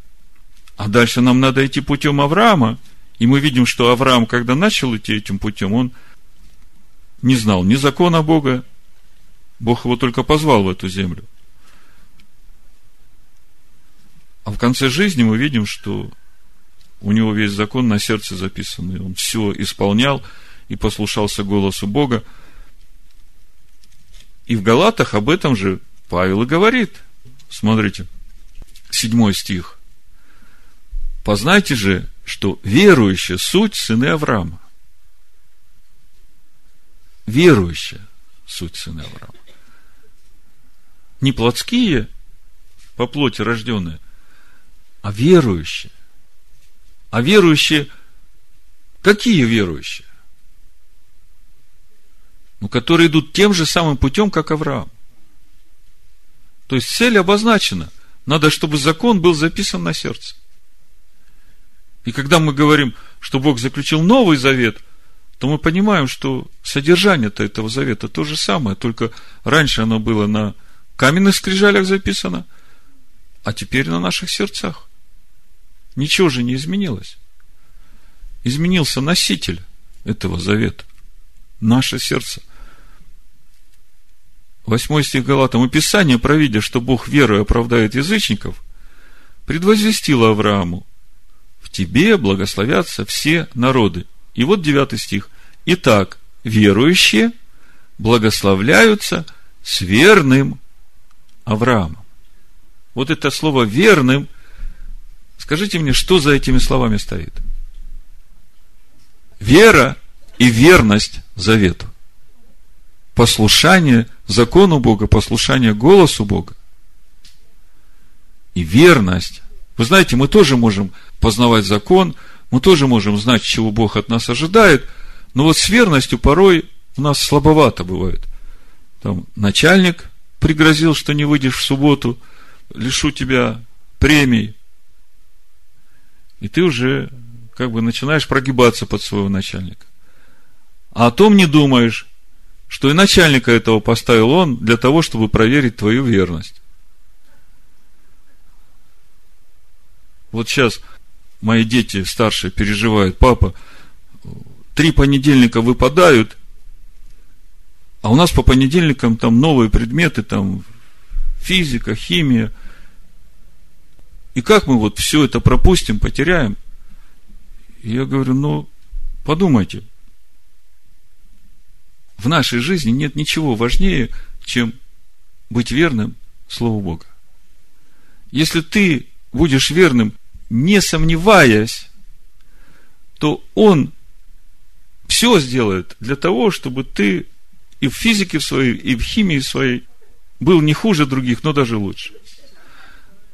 А дальше нам надо идти путем Авраама, и мы видим, что Авраам, когда начал идти этим путем, он не знал ни закона Бога, Бог его только позвал в эту землю. А в конце жизни мы видим, что у него весь закон на сердце записанный. Он все исполнял и послушался голосу Бога. И в Галатах об этом же Павел и говорит. Смотрите, седьмой стих. Познайте же, что верующая суть сыны Авраама. Верующая суть сыны Авраама. Не плотские, по плоти рожденные, а верующие. А верующие, какие верующие? Ну, которые идут тем же самым путем, как Авраам. То есть цель обозначена. Надо, чтобы закон был записан на сердце. И когда мы говорим, что Бог заключил новый завет, то мы понимаем, что содержание-то этого завета то же самое, только раньше оно было на каменных скрижалях записано, а теперь на наших сердцах. Ничего же не изменилось. Изменился носитель этого завета. Наше сердце. Восьмой стих Галатам. И Писание, провидя, что Бог верой оправдает язычников, предвозвестило Аврааму, в тебе благословятся все народы. И вот девятый стих. Итак, верующие благословляются с верным Авраамом. Вот это слово верным, скажите мне, что за этими словами стоит? Вера и верность завету. Послушание закону Бога, послушание голосу Бога. И верность. Вы знаете, мы тоже можем познавать закон, мы тоже можем знать, чего Бог от нас ожидает, но вот с верностью порой у нас слабовато бывает. Там начальник пригрозил, что не выйдешь в субботу, лишу тебя премий. И ты уже как бы начинаешь прогибаться под своего начальника. А о том не думаешь, что и начальника этого поставил он для того, чтобы проверить твою верность. Вот сейчас мои дети старшие переживают, папа, три понедельника выпадают, а у нас по понедельникам там новые предметы, там физика, химия. И как мы вот все это пропустим, потеряем? И я говорю, ну, подумайте. В нашей жизни нет ничего важнее, чем быть верным Слову Бога. Если ты будешь верным не сомневаясь, то он все сделает для того, чтобы ты и в физике своей, и в химии своей был не хуже других, но даже лучше.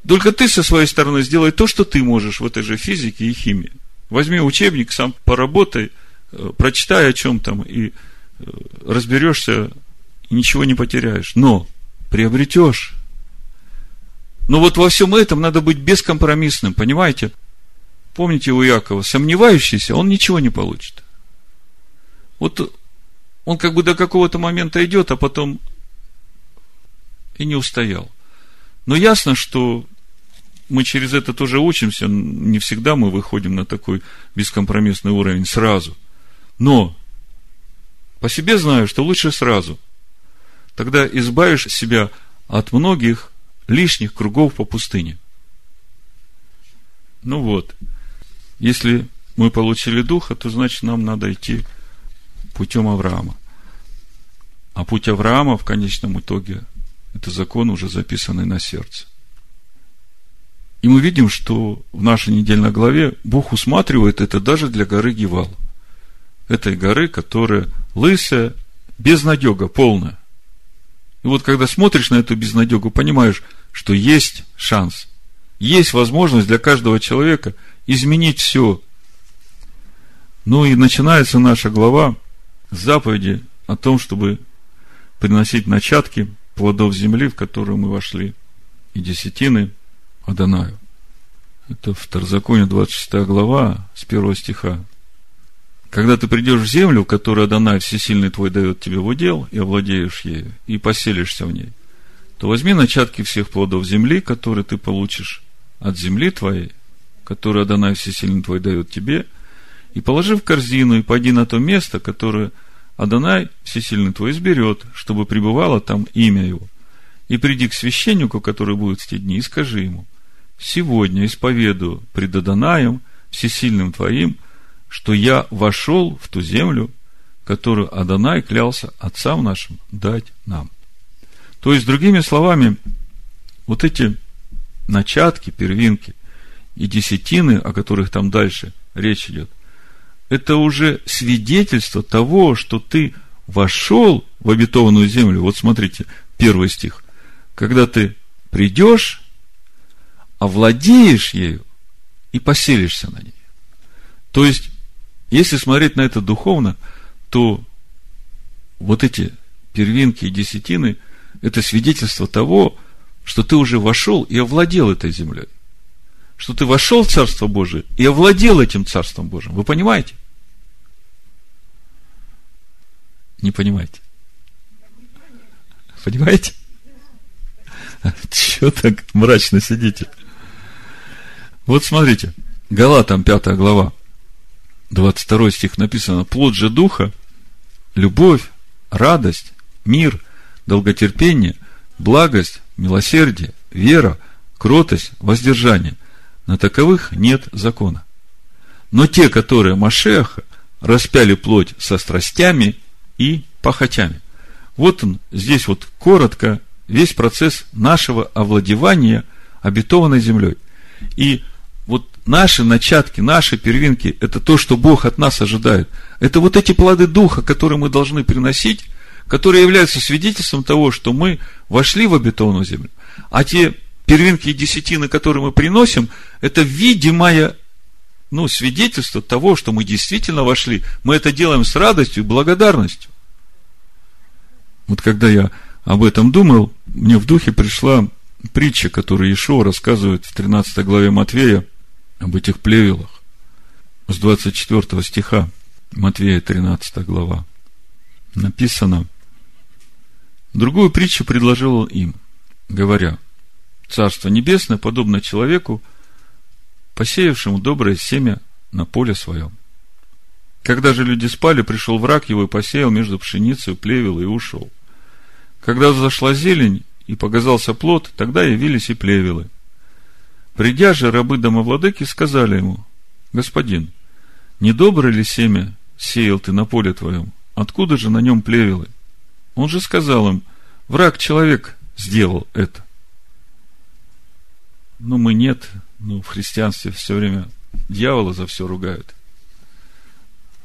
Только ты со своей стороны сделай то, что ты можешь в этой же физике и химии. Возьми учебник, сам поработай, э, прочитай о чем там и э, разберешься, и ничего не потеряешь. Но приобретешь но вот во всем этом надо быть бескомпромиссным, понимаете? Помните у Якова, сомневающийся, он ничего не получит. Вот он как бы до какого-то момента идет, а потом и не устоял. Но ясно, что мы через это тоже учимся, не всегда мы выходим на такой бескомпромиссный уровень сразу. Но по себе знаю, что лучше сразу. Тогда избавишь себя от многих лишних кругов по пустыне. Ну вот, если мы получили Духа, то значит нам надо идти путем Авраама. А путь Авраама в конечном итоге – это закон, уже записанный на сердце. И мы видим, что в нашей недельной главе Бог усматривает это даже для горы Гивал. Этой горы, которая лысая, безнадега, полная. И вот когда смотришь на эту безнадегу, понимаешь, что есть шанс, есть возможность для каждого человека изменить все. Ну и начинается наша глава с заповеди о том, чтобы приносить начатки плодов земли, в которую мы вошли, и десятины – Адонаю. Это Второзаконие, 26 глава, с первого стиха. Когда ты придешь в землю, которую Адонай Всесильный твой дает тебе в удел, и овладеешь ею, и поселишься в ней, то возьми начатки всех плодов земли, которые ты получишь от земли твоей, которую Адонай Всесильный твой дает тебе, и положи в корзину, и пойди на то место, которое Адонай Всесильный твой изберет, чтобы пребывало там имя его. И приди к священнику, который будет в те дни, и скажи ему, сегодня исповедую пред Адонаем, всесильным твоим, что я вошел в ту землю, которую Адонай клялся отцам нашим дать нам. То есть, другими словами, вот эти начатки, первинки и десятины, о которых там дальше речь идет, это уже свидетельство того, что ты вошел в обетованную землю. Вот смотрите, первый стих. Когда ты придешь овладеешь ею и поселишься на ней. То есть, если смотреть на это духовно, то вот эти первинки и десятины – это свидетельство того, что ты уже вошел и овладел этой землей. Что ты вошел в Царство Божие и овладел этим Царством Божьим. Вы понимаете? Не понимаете? Понимаете? Чего так мрачно сидите? Вот смотрите, Галатам 5 глава, 22 стих написано, плод же духа, любовь, радость, мир, долготерпение, благость, милосердие, вера, кротость, воздержание. На таковых нет закона. Но те, которые Машеха, распяли плоть со страстями и похотями. Вот он, здесь вот коротко, весь процесс нашего овладевания обетованной землей. И вот наши начатки, наши первинки, это то, что Бог от нас ожидает. Это вот эти плоды Духа, которые мы должны приносить, которые являются свидетельством того, что мы вошли в обетованную землю. А те первинки и десятины, которые мы приносим, это видимое ну, свидетельство того, что мы действительно вошли. Мы это делаем с радостью и благодарностью. Вот когда я об этом думал, мне в духе пришла притча, которую Ишуа рассказывает в 13 главе Матвея, об этих плевелах. С 24 стиха Матвея 13 глава написано, другую притчу предложил он им, говоря, Царство Небесное подобно человеку, посеявшему доброе семя на поле своем. Когда же люди спали, пришел враг его и посеял между пшеницей, плевел и ушел. Когда зашла зелень и показался плод, тогда явились и плевелы. Придя же, рабы домовладыки сказали ему, Господин, недоброе ли семя сеял ты на поле твоем? Откуда же на нем плевелы? Он же сказал им, враг человек сделал это. Но мы нет, ну, в христианстве все время дьявола за все ругают.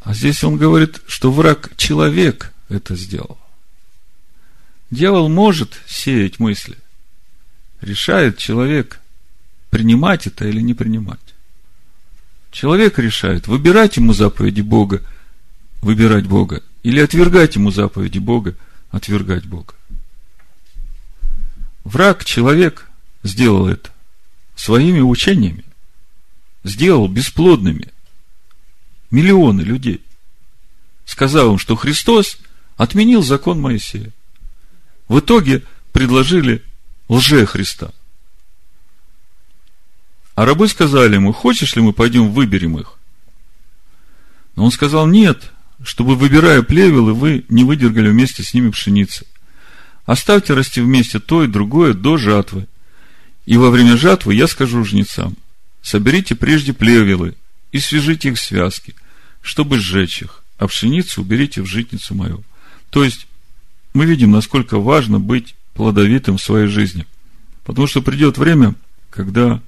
А здесь он говорит, что враг человек это сделал. Дьявол может сеять мысли. Решает человек принимать это или не принимать. Человек решает, выбирать ему заповеди Бога, выбирать Бога, или отвергать ему заповеди Бога, отвергать Бога. Враг, человек, сделал это своими учениями, сделал бесплодными миллионы людей. Сказал им, что Христос отменил закон Моисея. В итоге предложили лже Христа – а рабы сказали ему, хочешь ли мы пойдем выберем их? Но он сказал, нет, чтобы, выбирая плевелы, вы не выдергали вместе с ними пшеницы. Оставьте расти вместе то и другое до жатвы. И во время жатвы я скажу жнецам, соберите прежде плевелы и свяжите их в связки, чтобы сжечь их, а пшеницу уберите в житницу мою. То есть, мы видим, насколько важно быть плодовитым в своей жизни. Потому что придет время, когда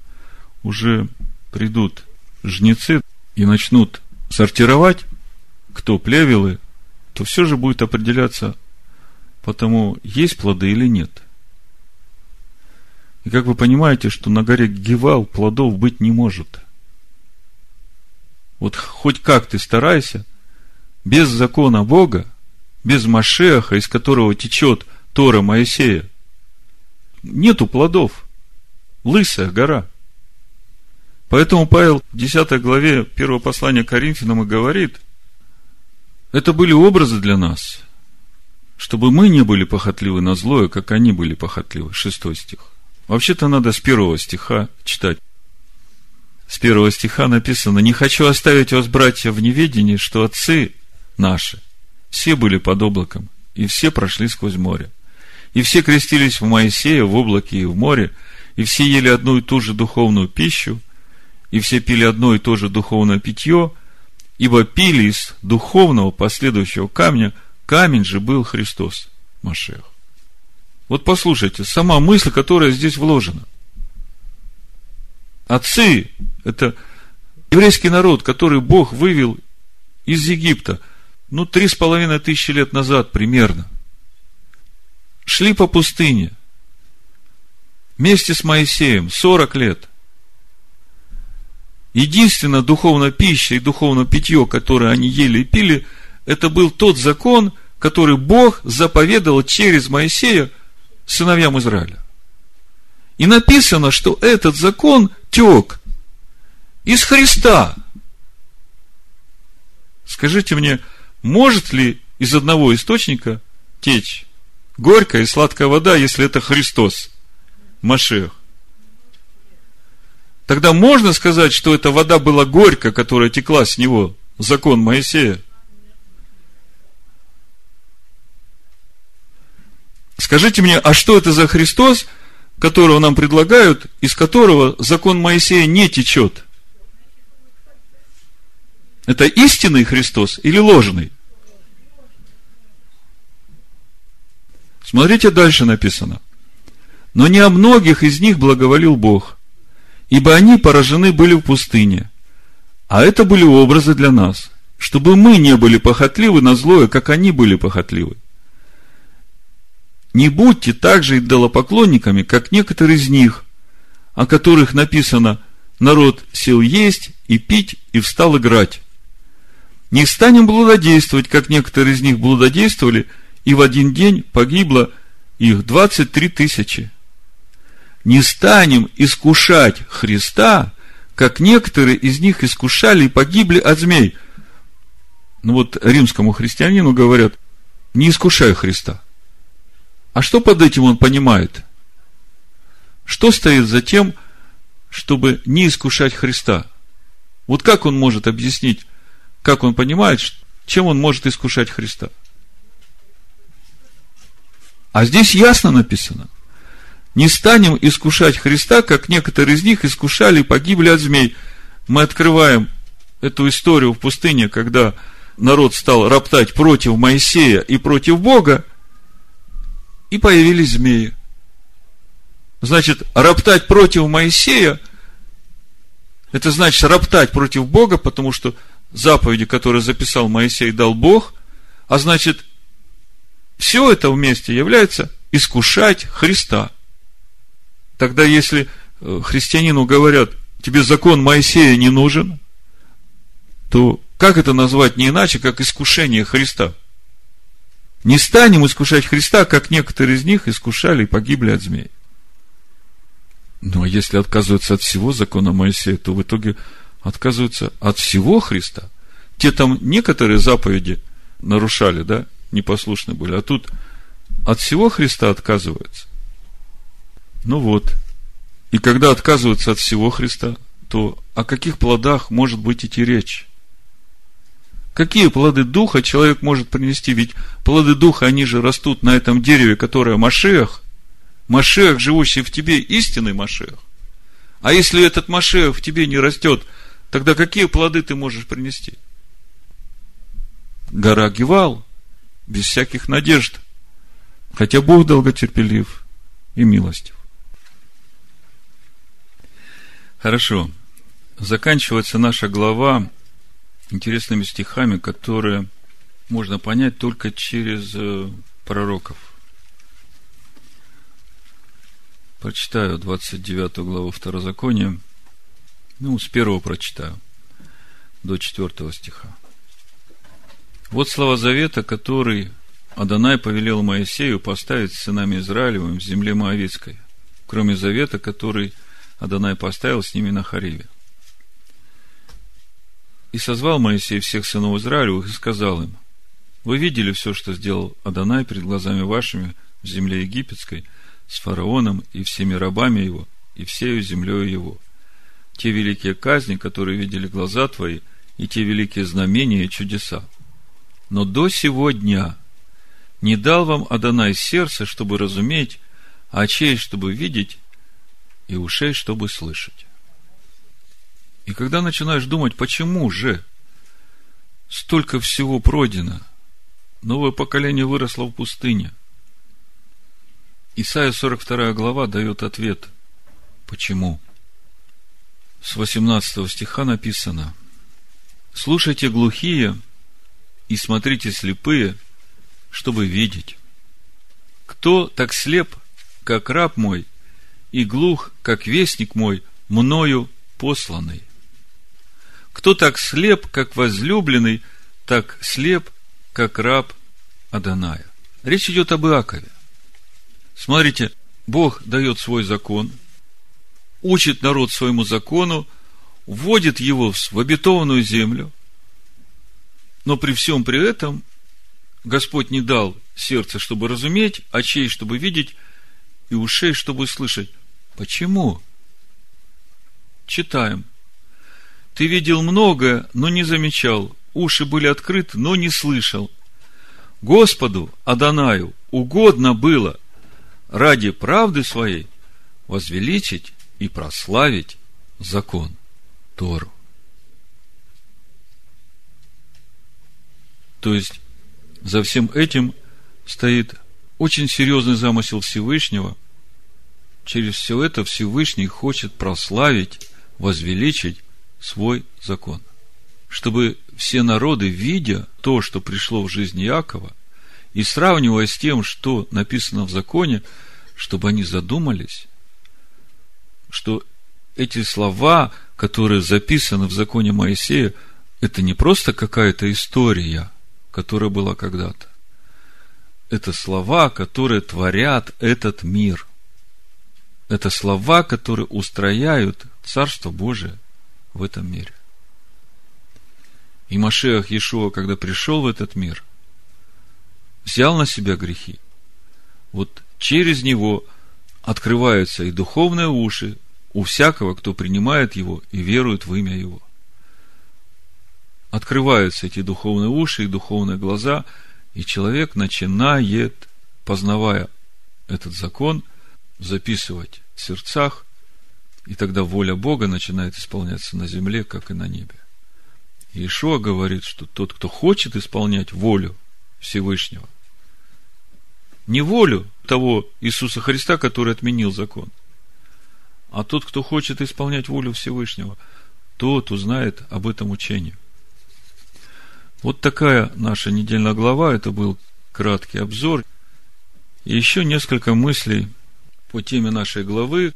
уже придут жнецы и начнут сортировать, кто плевелы, то все же будет определяться потому, есть плоды или нет. И как вы понимаете, что на горе Гевал плодов быть не может. Вот хоть как ты старайся, без закона Бога, без Машеха, из которого течет Тора Моисея, нету плодов. Лысая гора. Поэтому Павел в 10 главе 1 послания Коринфянам и говорит, это были образы для нас, чтобы мы не были похотливы на злое, как они были похотливы. Шестой стих. Вообще-то надо с первого стиха читать. С первого стиха написано, «Не хочу оставить вас, братья, в неведении, что отцы наши все были под облаком, и все прошли сквозь море. И все крестились в Моисея, в облаке и в море, и все ели одну и ту же духовную пищу, и все пили одно и то же духовное питье, ибо пили из духовного последующего камня, камень же был Христос, Машех. Вот послушайте, сама мысль, которая здесь вложена. Отцы – это еврейский народ, который Бог вывел из Египта, ну, три с половиной тысячи лет назад примерно – шли по пустыне вместе с Моисеем 40 лет. Единственная духовная пища и духовное питье, которое они ели и пили, это был тот закон, который Бог заповедал через Моисея сыновьям Израиля. И написано, что этот закон тек из Христа. Скажите мне, может ли из одного источника течь горькая и сладкая вода, если это Христос, Машех. Тогда можно сказать, что эта вода была горькая, которая текла с него, закон Моисея? Скажите мне, а что это за Христос, которого нам предлагают, из которого закон Моисея не течет? Это истинный Христос или ложный? Смотрите, дальше написано. Но не о многих из них благоволил Бог, ибо они поражены были в пустыне. А это были образы для нас, чтобы мы не были похотливы на злое, как они были похотливы. Не будьте также идолопоклонниками, как некоторые из них, о которых написано «народ сел есть и пить и встал играть». Не станем блудодействовать, как некоторые из них блудодействовали – и в один день погибло их 23 тысячи. Не станем искушать Христа, как некоторые из них искушали и погибли от змей. Ну вот римскому христианину говорят, не искушай Христа. А что под этим он понимает? Что стоит за тем, чтобы не искушать Христа? Вот как он может объяснить, как он понимает, чем он может искушать Христа? А здесь ясно написано. Не станем искушать Христа, как некоторые из них искушали и погибли от змей. Мы открываем эту историю в пустыне, когда народ стал роптать против Моисея и против Бога, и появились змеи. Значит, роптать против Моисея, это значит роптать против Бога, потому что заповеди, которые записал Моисей, дал Бог, а значит, все это вместе является искушать Христа. Тогда, если э, христианину говорят, тебе закон Моисея не нужен, то как это назвать не иначе, как искушение Христа? Не станем искушать Христа, как некоторые из них искушали и погибли от змей. Ну, а если отказываются от всего закона Моисея, то в итоге отказываются от всего Христа. Те там некоторые заповеди нарушали, да, непослушны были. А тут от всего Христа отказываются. Ну вот. И когда отказываются от всего Христа, то о каких плодах может быть идти речь? Какие плоды Духа человек может принести? Ведь плоды Духа, они же растут на этом дереве, которое Машех. Машех, живущий в тебе, истинный Машех. А если этот Машех в тебе не растет, Тогда какие плоды ты можешь принести? Гора Гевал, без всяких надежд. Хотя Бог долготерпелив и милостив. Хорошо. Заканчивается наша глава интересными стихами, которые можно понять только через э, пророков. Прочитаю 29 главу Второзакония. Ну, с первого прочитаю до четвертого стиха. Вот слова завета, который Адонай повелел Моисею поставить с сынами Израилевым в земле Моавицкой, кроме завета, который Адонай поставил с ними на Хариве. И созвал Моисей всех сынов Израилевых и сказал им, вы видели все, что сделал Адонай перед глазами вашими в земле египетской, с фараоном и всеми рабами его, и всею землею его. Те великие казни, которые видели глаза твои, и те великие знамения и чудеса. Но до сего дня не дал вам Адонай сердце, чтобы разуметь, а очей, чтобы видеть, и ушей, чтобы слышать. И когда начинаешь думать, почему же столько всего пройдено – Новое поколение выросло в пустыне. Исайя 42 глава дает ответ. Почему? С 18 стиха написано. Слушайте глухие и смотрите слепые, чтобы видеть. Кто так слеп, как раб мой, и глух, как вестник мой, мною посланный? Кто так слеп, как возлюбленный, так слеп, как раб Аданая. Речь идет об Иакове. Смотрите, Бог дает свой закон, учит народ своему закону, вводит его в обетованную землю, но при всем при этом Господь не дал сердце, чтобы разуметь, очей, чтобы видеть, и ушей, чтобы слышать. Почему? Читаем. Ты видел многое, но не замечал уши были открыты, но не слышал. Господу, Адонаю, угодно было ради правды своей возвеличить и прославить закон Тору. То есть, за всем этим стоит очень серьезный замысел Всевышнего. Через все это Всевышний хочет прославить, возвеличить свой закон чтобы все народы, видя то, что пришло в жизнь Якова, и сравнивая с тем, что написано в законе, чтобы они задумались, что эти слова, которые записаны в законе Моисея, это не просто какая-то история, которая была когда-то. Это слова, которые творят этот мир. Это слова, которые устрояют Царство Божие в этом мире. И Машех Иешуа, когда пришел в этот мир, взял на себя грехи. Вот через него открываются и духовные уши у всякого, кто принимает его и верует в имя его. Открываются эти духовные уши и духовные глаза, и человек начинает, познавая этот закон, записывать в сердцах, и тогда воля Бога начинает исполняться на земле, как и на небе. Иешуа говорит, что тот, кто хочет исполнять волю Всевышнего, не волю того Иисуса Христа, который отменил закон, а тот, кто хочет исполнять волю Всевышнего, тот узнает об этом учении. Вот такая наша недельная глава, это был краткий обзор. И еще несколько мыслей по теме нашей главы.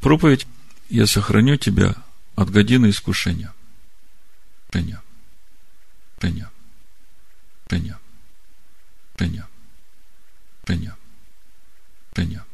Проповедь «Я сохраню тебя от годины искушения». Женя. Женя. Женя. Женя. Женя. Женя.